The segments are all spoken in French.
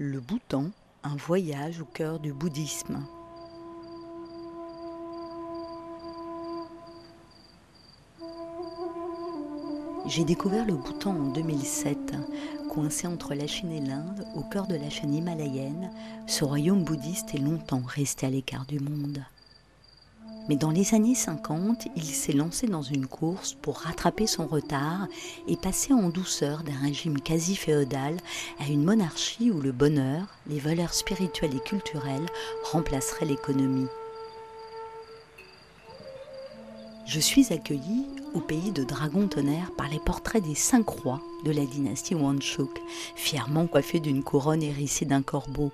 le Bhoutan, un voyage au cœur du bouddhisme. J'ai découvert le Bhoutan en 2007, coincé entre la Chine et l'Inde, au cœur de la chaîne himalayenne. Ce royaume bouddhiste est longtemps resté à l'écart du monde. Mais dans les années 50, il s'est lancé dans une course pour rattraper son retard et passer en douceur d'un régime quasi féodal à une monarchie où le bonheur, les valeurs spirituelles et culturelles remplaceraient l'économie. Je suis accueillie au pays de Dragon Tonnerre par les portraits des cinq rois de la dynastie Wanshuk, fièrement coiffés d'une couronne hérissée d'un corbeau.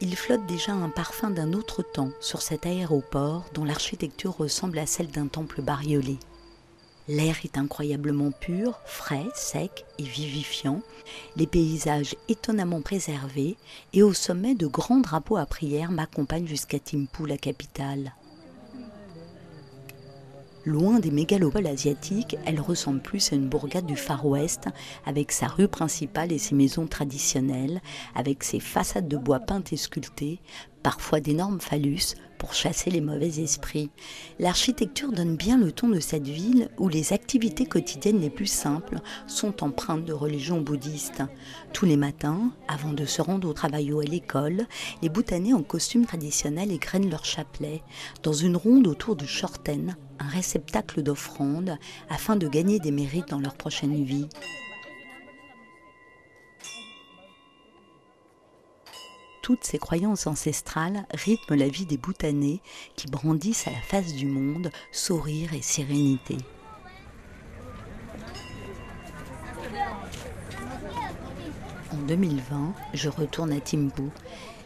Il flotte déjà un parfum d'un autre temps sur cet aéroport dont l'architecture ressemble à celle d'un temple bariolé. L'air est incroyablement pur, frais, sec et vivifiant, les paysages étonnamment préservés, et au sommet de grands drapeaux à prière m'accompagnent jusqu'à Thimphu, la capitale. Loin des mégalopoles asiatiques, elle ressemble plus à une bourgade du Far West, avec sa rue principale et ses maisons traditionnelles, avec ses façades de bois peintes et sculptées, parfois d'énormes phallus pour chasser les mauvais esprits. L'architecture donne bien le ton de cette ville où les activités quotidiennes les plus simples sont empreintes de religion bouddhiste. Tous les matins, avant de se rendre au travail ou à l'école, les Bhoutanais en costume traditionnel égrènent leur chapelet dans une ronde autour du shorten, un réceptacle d'offrandes afin de gagner des mérites dans leur prochaine vie. Toutes ces croyances ancestrales rythment la vie des Bhoutanais qui brandissent à la face du monde sourire et sérénité. En 2020, je retourne à Thimphu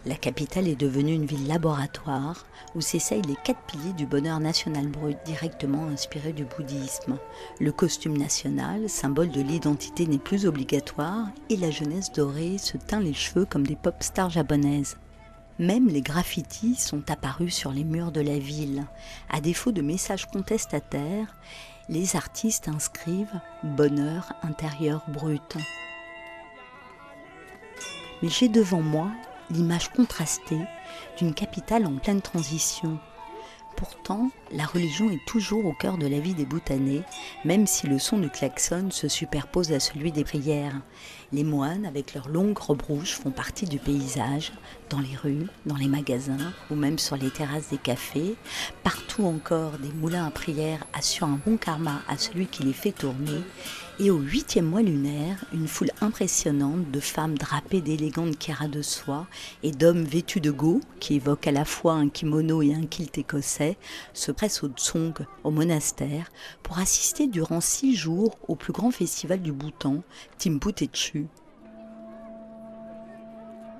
la capitale est devenue une ville laboratoire où s'essayent les quatre piliers du bonheur national brut directement inspirés du bouddhisme. Le costume national, symbole de l'identité, n'est plus obligatoire et la jeunesse dorée se teint les cheveux comme des pop stars japonaises. Même les graffitis sont apparus sur les murs de la ville. À défaut de messages contestataires, les artistes inscrivent bonheur intérieur brut. Mais j'ai devant moi l'image contrastée d'une capitale en pleine transition. Pourtant, la religion est toujours au cœur de la vie des Bhoutanais, même si le son du klaxon se superpose à celui des prières. Les moines, avec leurs longues robes rouges, font partie du paysage, dans les rues, dans les magasins ou même sur les terrasses des cafés. Partout encore, des moulins à prière assurent un bon karma à celui qui les fait tourner et au huitième mois lunaire, une foule impressionnante de femmes drapées d'élégantes kéras de soie et d'hommes vêtus de go, qui évoquent à la fois un kimono et un kilt écossais, se au Tsong, au monastère, pour assister durant six jours au plus grand festival du Bhoutan, Timputechu,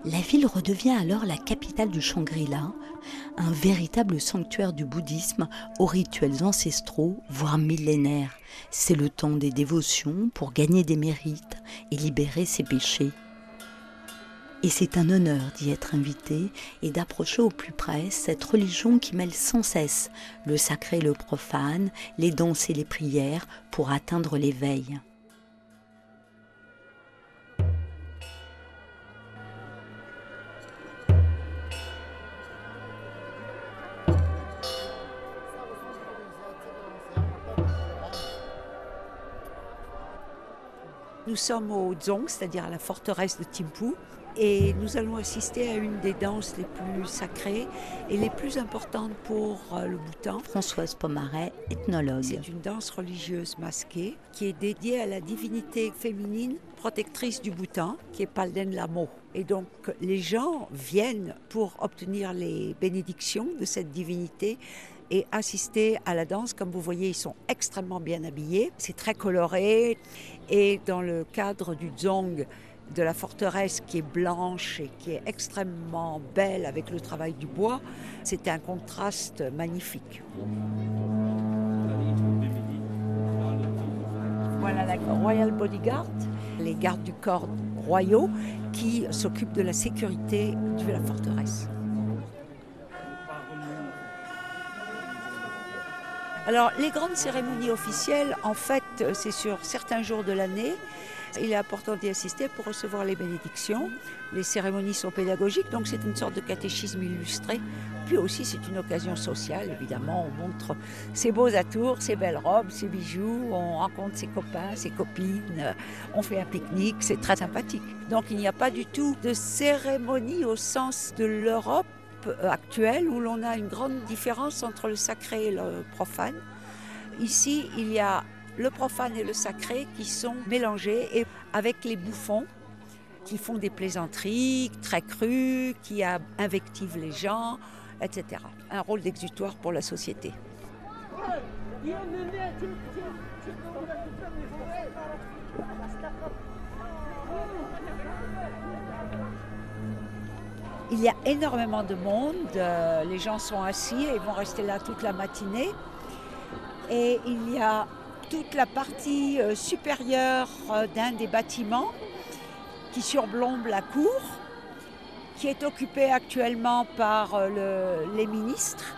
la ville redevient alors la capitale du Shangri-La, un véritable sanctuaire du bouddhisme aux rituels ancestraux, voire millénaires. C'est le temps des dévotions pour gagner des mérites et libérer ses péchés. Et c'est un honneur d'y être invité et d'approcher au plus près cette religion qui mêle sans cesse le sacré et le profane, les danses et les prières pour atteindre l'éveil. Nous sommes au Dzong, c'est-à-dire à la forteresse de Thimphu, et nous allons assister à une des danses les plus sacrées et les plus importantes pour euh, le Bhoutan. Françoise Pomaret, ethnologue. C'est une danse religieuse masquée qui est dédiée à la divinité féminine protectrice du Bhoutan, qui est Palden Lamo. Et donc les gens viennent pour obtenir les bénédictions de cette divinité et assister à la danse. Comme vous voyez, ils sont extrêmement bien habillés, c'est très coloré et dans le cadre du dzong, de la forteresse qui est blanche et qui est extrêmement belle avec le travail du bois, c'est un contraste magnifique. Voilà la Royal Bodyguard, les gardes du corps royaux qui s'occupent de la sécurité de la forteresse. Alors, les grandes cérémonies officielles, en fait, c'est sur certains jours de l'année. Il est important d'y assister pour recevoir les bénédictions. Les cérémonies sont pédagogiques, donc c'est une sorte de catéchisme illustré. Puis aussi, c'est une occasion sociale, évidemment. On montre ses beaux atours, ses belles robes, ses bijoux, on rencontre ses copains, ses copines, on fait un pique-nique, c'est très sympathique. Donc il n'y a pas du tout de cérémonie au sens de l'Europe actuelle où l'on a une grande différence entre le sacré et le profane. Ici, il y a le profane et le sacré qui sont mélangés et avec les bouffons qui font des plaisanteries très crues, qui invectivent les gens, etc. Un rôle d'exutoire pour la société. Il y a énormément de monde, euh, les gens sont assis et vont rester là toute la matinée. Et il y a toute la partie euh, supérieure euh, d'un des bâtiments qui surplombe la cour, qui est occupée actuellement par les ministres,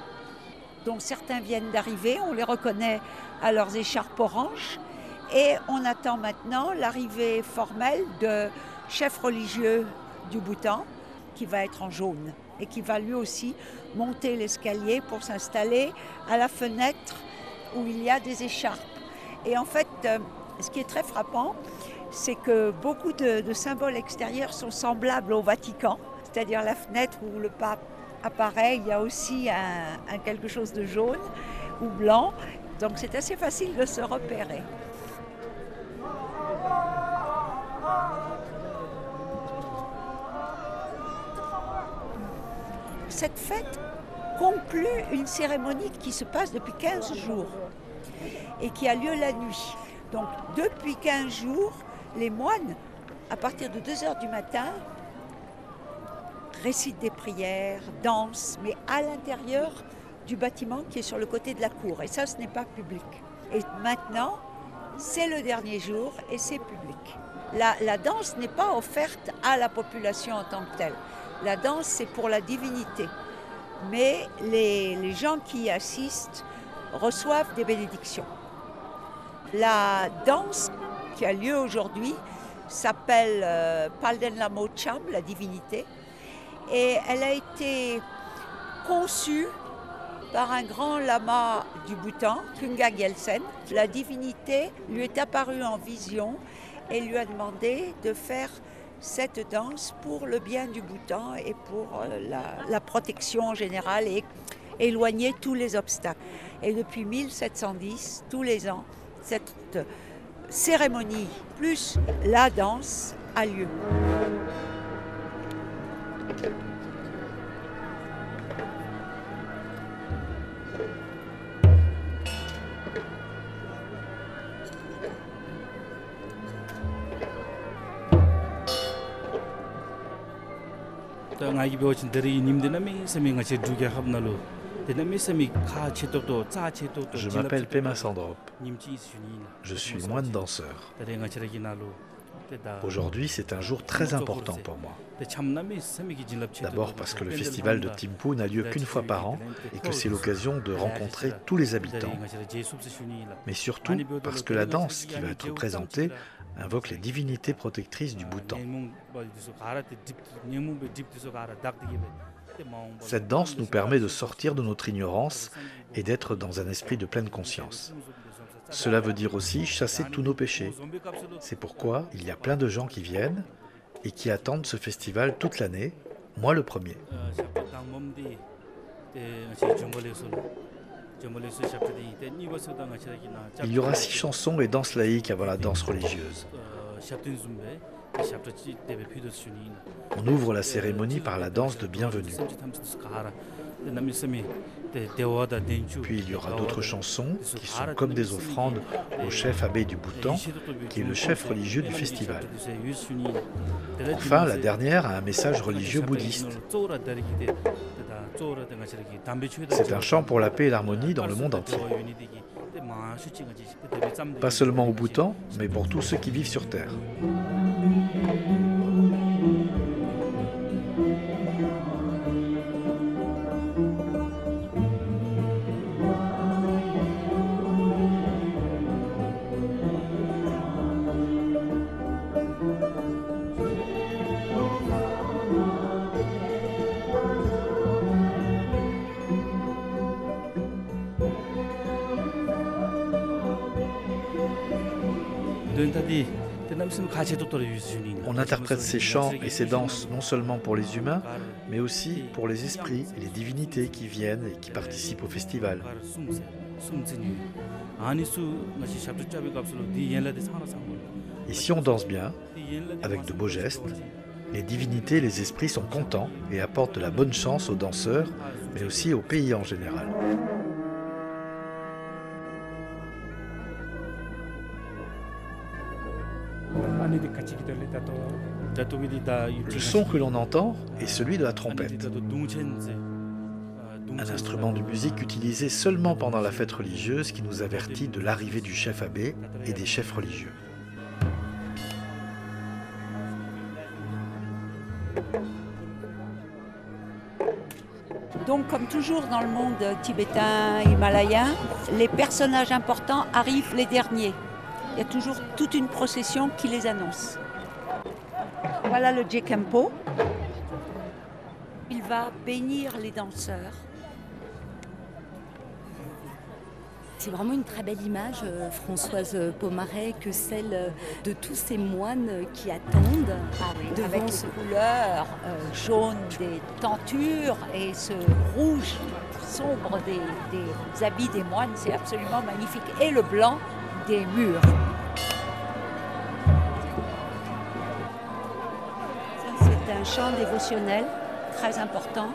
dont certains viennent d'arriver, on les reconnaît à leurs écharpes oranges, et on attend maintenant l'arrivée formelle de chefs religieux du Bhoutan, qui va être en jaune et qui va lui aussi monter l'escalier pour s'installer à la fenêtre où il y a des écharpes. Et en fait, euh, ce qui est très frappant, c'est que beaucoup de, symboles extérieurs sont semblables au Vatican, c'est-à-dire la fenêtre où le pape apparaît, il y a aussi un quelque chose de jaune ou blanc, donc c'est assez facile de se repérer. Cette fête conclut une cérémonie qui se passe depuis 15 jours et qui a lieu la nuit. Donc depuis 15 jours, les moines, à partir de 2 heures du matin, récitent des prières, dansent, mais à l'intérieur du bâtiment qui est sur le côté de la cour. Et ça, ce n'est pas public. Et maintenant, c'est le dernier jour et c'est public. La, la danse n'est pas offerte à la population en tant que telle. La danse, c'est pour la divinité. Mais les, gens qui y assistent reçoivent des bénédictions. La danse qui a lieu aujourd'hui s'appelle euh, Palden Lamocham, la divinité, et elle a été conçue par un grand lama du Bhoutan, Kunga Gyaltsen. La divinité lui est apparue en vision et lui a demandé de faire cette danse pour le bien du Bhoutan et pour euh, la, protection générale et éloigner tous les obstacles. Et depuis 1710, tous les ans, cette cérémonie plus la danse a lieu. Je m'appelle Pema Sandrop. Je suis moine danseur. Aujourd'hui, c'est un jour très important pour moi. D'abord parce que le festival de Timpu n'a lieu qu'une fois par an et que c'est l'occasion de rencontrer tous les habitants. Mais surtout parce que la danse qui va être présentée invoque les divinités protectrices du Bhoutan. Cette danse nous permet de sortir de notre ignorance et d'être dans un esprit de pleine conscience. Cela veut dire aussi chasser tous nos péchés. C'est pourquoi il y a plein de gens qui viennent et qui attendent ce festival toute l'année, moi le premier. Il y aura six chansons et danses laïques avant la danse religieuse. On ouvre la cérémonie par la danse de bienvenue. Puis il y aura d'autres chansons qui sont comme des offrandes au chef abbé du Bhoutan, qui est le chef religieux du festival. Enfin, la dernière a un message religieux bouddhiste. C'est un chant pour la paix et l'harmonie dans le monde entier. Pas seulement au Bhoutan, mais pour tous ceux qui vivent sur Terre. On interprète ces chants et ces danses non seulement pour les humains, mais aussi pour les esprits et les divinités qui viennent et qui participent au festival. Et si on danse bien, avec de beaux gestes, les divinités et les esprits sont contents et apportent de la bonne chance aux danseurs, mais aussi au pays en général. Le son que l'on entend est celui de la trompette, un instrument de musique utilisé seulement pendant la fête religieuse qui nous avertit de l'arrivée du chef abbé et des chefs religieux. Donc, comme toujours dans le monde tibétain, himalayen, les personnages importants arrivent les derniers il y a toujours toute une procession qui les annonce. Voilà le Jekempo. Il va bénir les danseurs. C'est vraiment une très belle image, euh, Françoise Pomaret, que celle de tous ces moines qui attendent ah avec les couleurs euh, jaunes des tentures et ce rouge sombre des, des habits des moines. C'est absolument magnifique. Et le blanc des murs. C'est un chant dévotionnel très important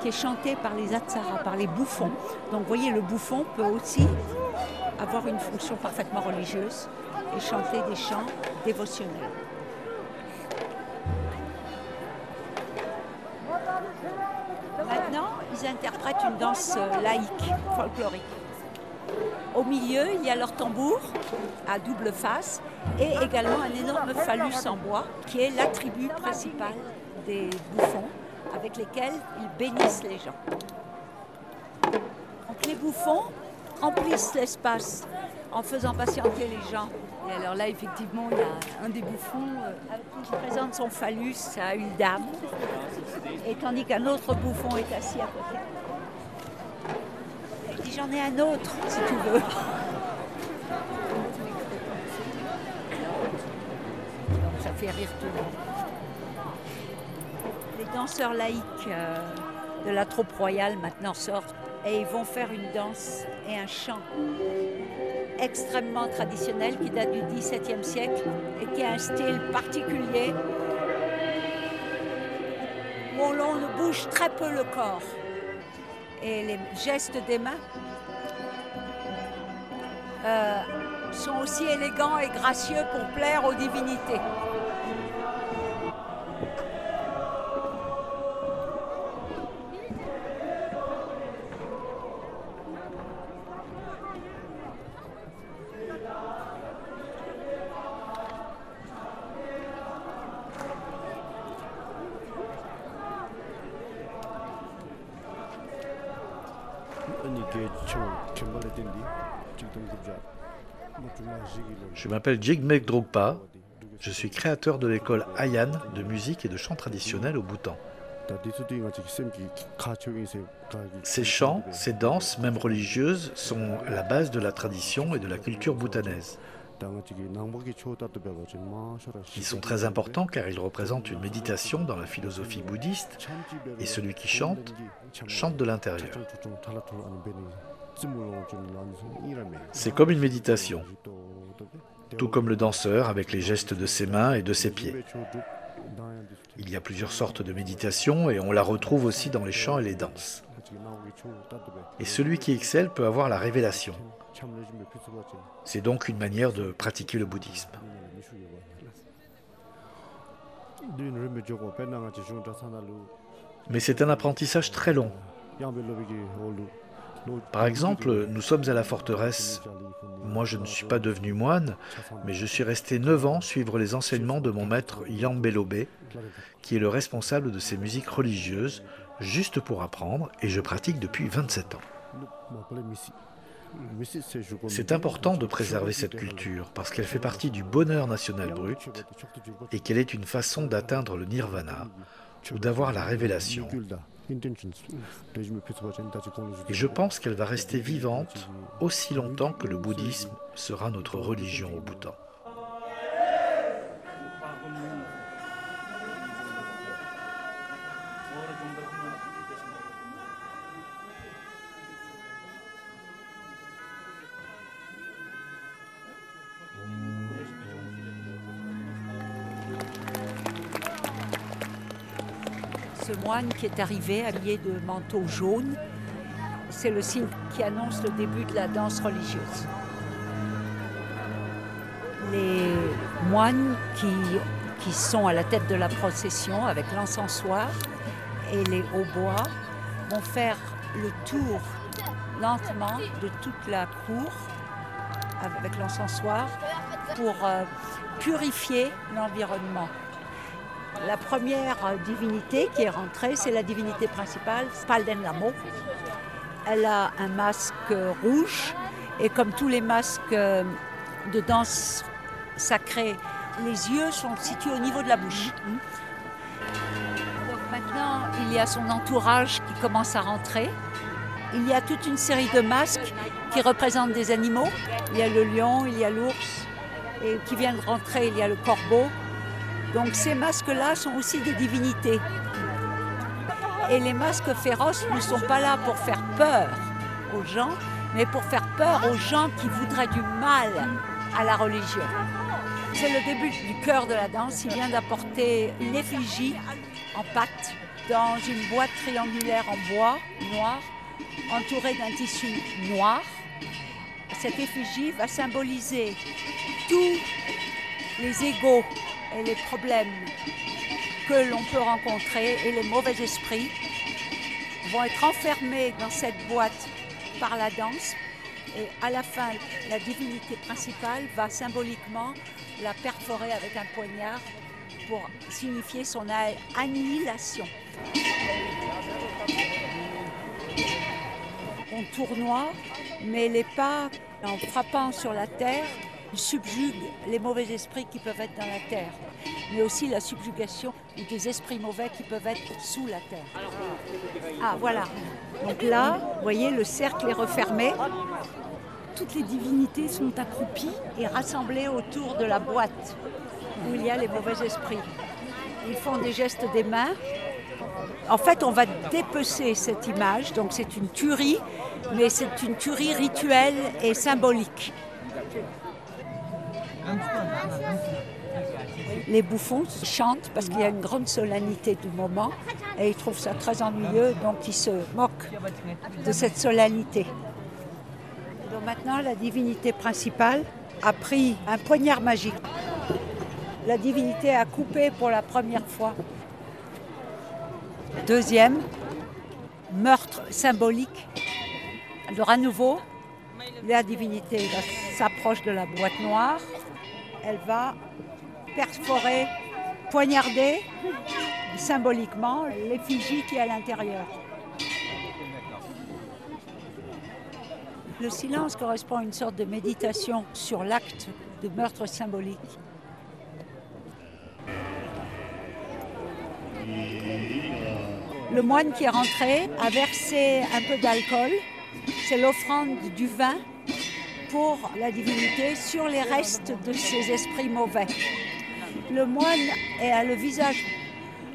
qui est chanté par les atsaras, par les bouffons. Donc vous voyez, le bouffon peut aussi avoir une fonction parfaitement religieuse et chanter des chants dévotionnels. Maintenant, ils interprètent une danse laïque, folklorique. Au milieu, il y a leur tambour à double face et également un énorme phallus en bois qui est l'attribut principal des bouffons avec lesquels ils bénissent les gens. Donc les bouffons remplissent l'espace en faisant patienter les gens. Et alors là, effectivement, il y a un des bouffons euh, qui présente son phallus à une dame, et tandis qu'un autre bouffon est assis à côté j'en ai un autre, si tu veux. Ça fait rire tout le monde. Les danseurs laïcs euh, de la troupe royale maintenant sortent et ils vont faire une danse et un chant extrêmement traditionnel qui date du XVIIe siècle et qui a un style particulier où l'on bouge très peu le corps et les gestes des mains sont aussi élégants et gracieux pour plaire aux divinités. Je m'appelle Jigmek Drogpa. Je suis créateur de l'école Ayan de musique et de chant traditionnel au Bhoutan. Ces chants, ces danses, même religieuses, sont la base de la tradition et de la culture bhoutanaise. Ils sont très importants car ils représentent une méditation dans la philosophie bouddhiste et celui qui chante chante de l'intérieur. C'est comme une méditation. tout comme le danseur avec les gestes de ses mains et de ses pieds. Il y a plusieurs sortes de méditation et on la retrouve aussi dans les chants et les danses. Et celui qui excelle peut avoir la révélation. C'est donc une manière de pratiquer le bouddhisme. Mais c'est un apprentissage très long. Par exemple, nous sommes à la forteresse. Moi, je ne suis pas devenu moine, mais je suis resté 9 ans suivre les enseignements de mon maître Yambelobe, qui est le responsable de ces musiques religieuses, juste pour apprendre, et je pratique depuis 27 ans. C'est important de préserver cette culture parce qu'elle fait partie du bonheur national brut et qu'elle est une façon d'atteindre le nirvana ou d'avoir la révélation. Et je pense qu'elle va rester vivante aussi longtemps que le bouddhisme sera notre religion au Bhoutan. Qui est arrivé habillé de manteau jaune. C'est le signe qui annonce le début de la danse religieuse. Les moines qui, qui sont à la tête de la procession avec l'encensoir et les hautbois vont faire le tour lentement de toute la cour avec l'encensoir pour euh, purifier l'environnement. La première divinité qui est rentrée, c'est la divinité principale, Spalden Lamo. Elle a un masque rouge et comme tous les masques de danse sacrée, les yeux sont situés au niveau de la bouche. Donc maintenant, il y a son entourage qui commence à rentrer. Il y a toute une série de masques qui représentent des animaux. Il y a le lion, il y a l'ours, et qui vient de rentrer, il y a le corbeau, donc ces masques-là sont aussi des divinités. Et les masques féroces ne sont pas là pour faire peur aux gens, mais pour faire peur aux gens qui voudraient du mal à la religion. C'est le début du cœur de la danse. Il vient d'apporter une effigie en pâte dans une boîte triangulaire en bois noir, entourée d'un tissu noir. Cette effigie va symboliser tous les égaux et les problèmes que l'on peut rencontrer et les mauvais esprits vont être enfermés dans cette boîte par la danse. Et à la fin, la divinité principale va symboliquement la perforer avec un poignard pour signifier son annihilation. On tournoie, mais les pas, en frappant sur la terre, subjugue les mauvais esprits qui peuvent être dans la terre, mais aussi la subjugation des esprits mauvais qui peuvent être sous la terre. Ah voilà. Donc là, vous voyez, le cercle est refermé. Toutes les divinités sont accroupies et rassemblées autour de la boîte où il y a les mauvais esprits. Ils font des gestes des mains. En fait, on va dépecer cette image, donc c'est une tuerie, mais c'est une tuerie rituelle et symbolique. Les bouffons chantent parce qu'il y a une grande solennité du moment et ils trouvent ça très ennuyeux, donc ils se moquent de cette solennité. Donc maintenant, la divinité principale a pris un poignard magique. La divinité a coupé pour la première fois. Deuxième, meurtre symbolique. Alors à nouveau, la divinité s'approche de la boîte noire elle va perforer, poignarder symboliquement l'effigie qui est à l'intérieur. Le silence correspond à une sorte de méditation sur l'acte de meurtre symbolique. Le moine qui est rentré a versé un peu d'alcool. C'est l'offrande du vin pour la divinité sur les restes de ces esprits mauvais. Le moine a le visage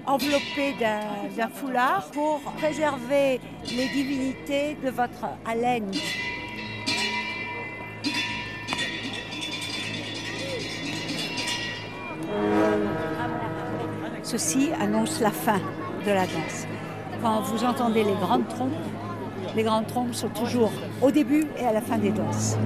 enveloppé d'un foulard pour préserver les divinités de votre haleine. Ceci annonce la fin de la danse. Quand vous entendez les grandes trompes, les grandes trompes sont toujours au début et à la fin des danses.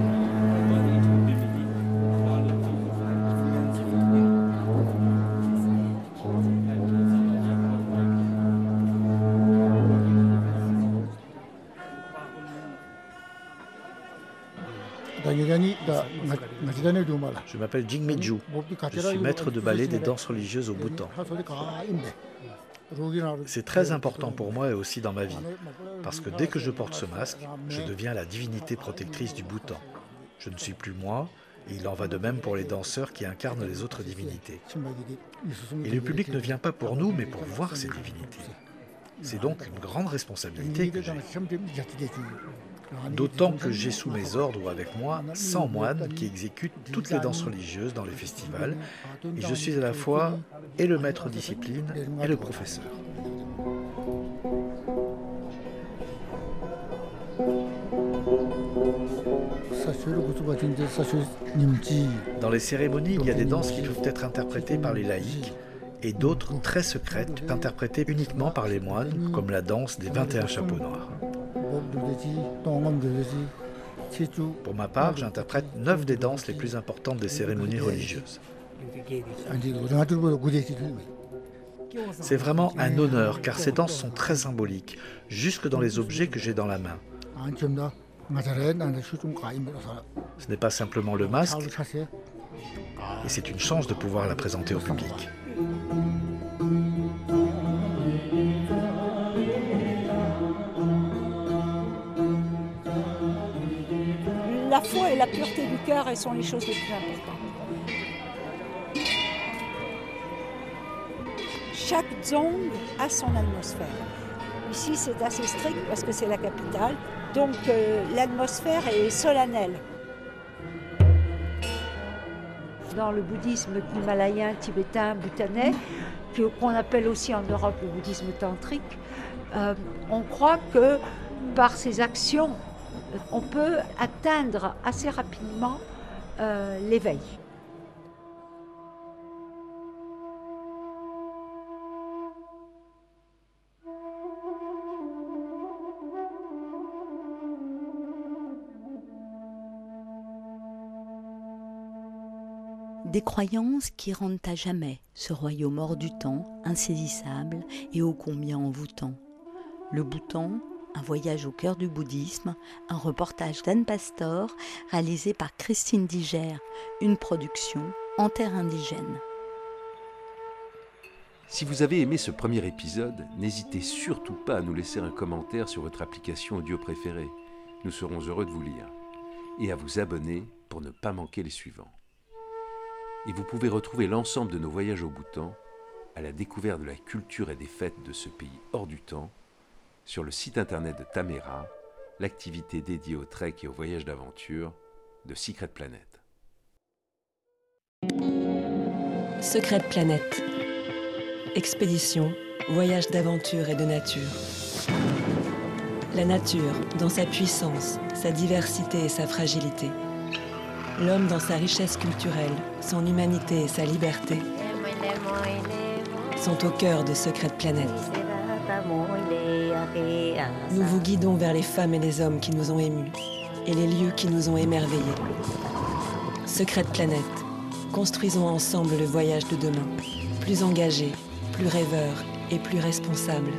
Je m'appelle Jingmiju. Je suis maître de ballet des danses religieuses au Bhoutan. C'est très important pour moi et aussi dans ma vie, parce que dès que je porte ce masque, je deviens la divinité protectrice du Bhoutan. Je ne suis plus moi, et il en va de même pour les danseurs qui incarnent les autres divinités. Et le public ne vient pas pour nous, mais pour voir ces divinités. C'est donc une grande responsabilité que j'ai. D'autant que j'ai sous mes ordres ou avec moi 100 moines qui exécutent toutes les danses religieuses dans les festivals, et je suis à la fois et le maître discipline et le professeur. Dans les cérémonies, il y a des danses qui peuvent être interprétées par les laïcs et d'autres très secrètes, interprétées uniquement par les moines, comme la danse des 21 chapeaux noirs. Pour ma part, j'interprète neuf des danses les plus importantes des cérémonies religieuses. C'est vraiment un honneur car ces danses sont très symboliques, jusque dans les objets que j'ai dans la main. Ce n'est pas simplement le masque, et c'est une chance de pouvoir la présenter au public. La foi et la pureté du cœur, elles sont les choses les plus importantes. Chaque zone a son atmosphère. Ici, c'est assez strict parce que c'est la capitale, donc euh, l'atmosphère est solennelle. Dans le bouddhisme himalayen, tibétain, bhoutanais, qu'on appelle aussi en Europe le bouddhisme tantrique, euh, on croit que par ses actions on peut atteindre assez rapidement euh, l'éveil. Des croyances qui rendent à jamais ce royaume hors du temps, insaisissable et ô combien envoûtant. Le Bhoutan, un voyage au cœur du bouddhisme, un reportage d'Anne Pastor réalisé par Christine Diger, une production en terre indigène. Si vous avez aimé ce premier épisode, n'hésitez surtout pas à nous laisser un commentaire sur votre application audio préférée. Nous serons heureux de vous lire. Et à vous abonner pour ne pas manquer les suivants. Et vous pouvez retrouver l'ensemble de nos voyages au Bhoutan à la découverte de la culture et des fêtes de ce pays hors du temps sur le site internet de Tamera, l'activité dédiée au trek et au voyage d'aventure de Secret Planet. Secret Planet. Expédition, voyage d'aventure et de nature. La nature, dans sa puissance, sa diversité et sa fragilité. L'homme dans sa richesse culturelle, son humanité et sa liberté sont au cœur de Secret Planet. Nous vous guidons vers les femmes et les hommes qui nous ont émus et les lieux qui nous ont émerveillés. Secrète planète, construisons ensemble le voyage de demain, plus engagé, plus rêveur et plus responsable.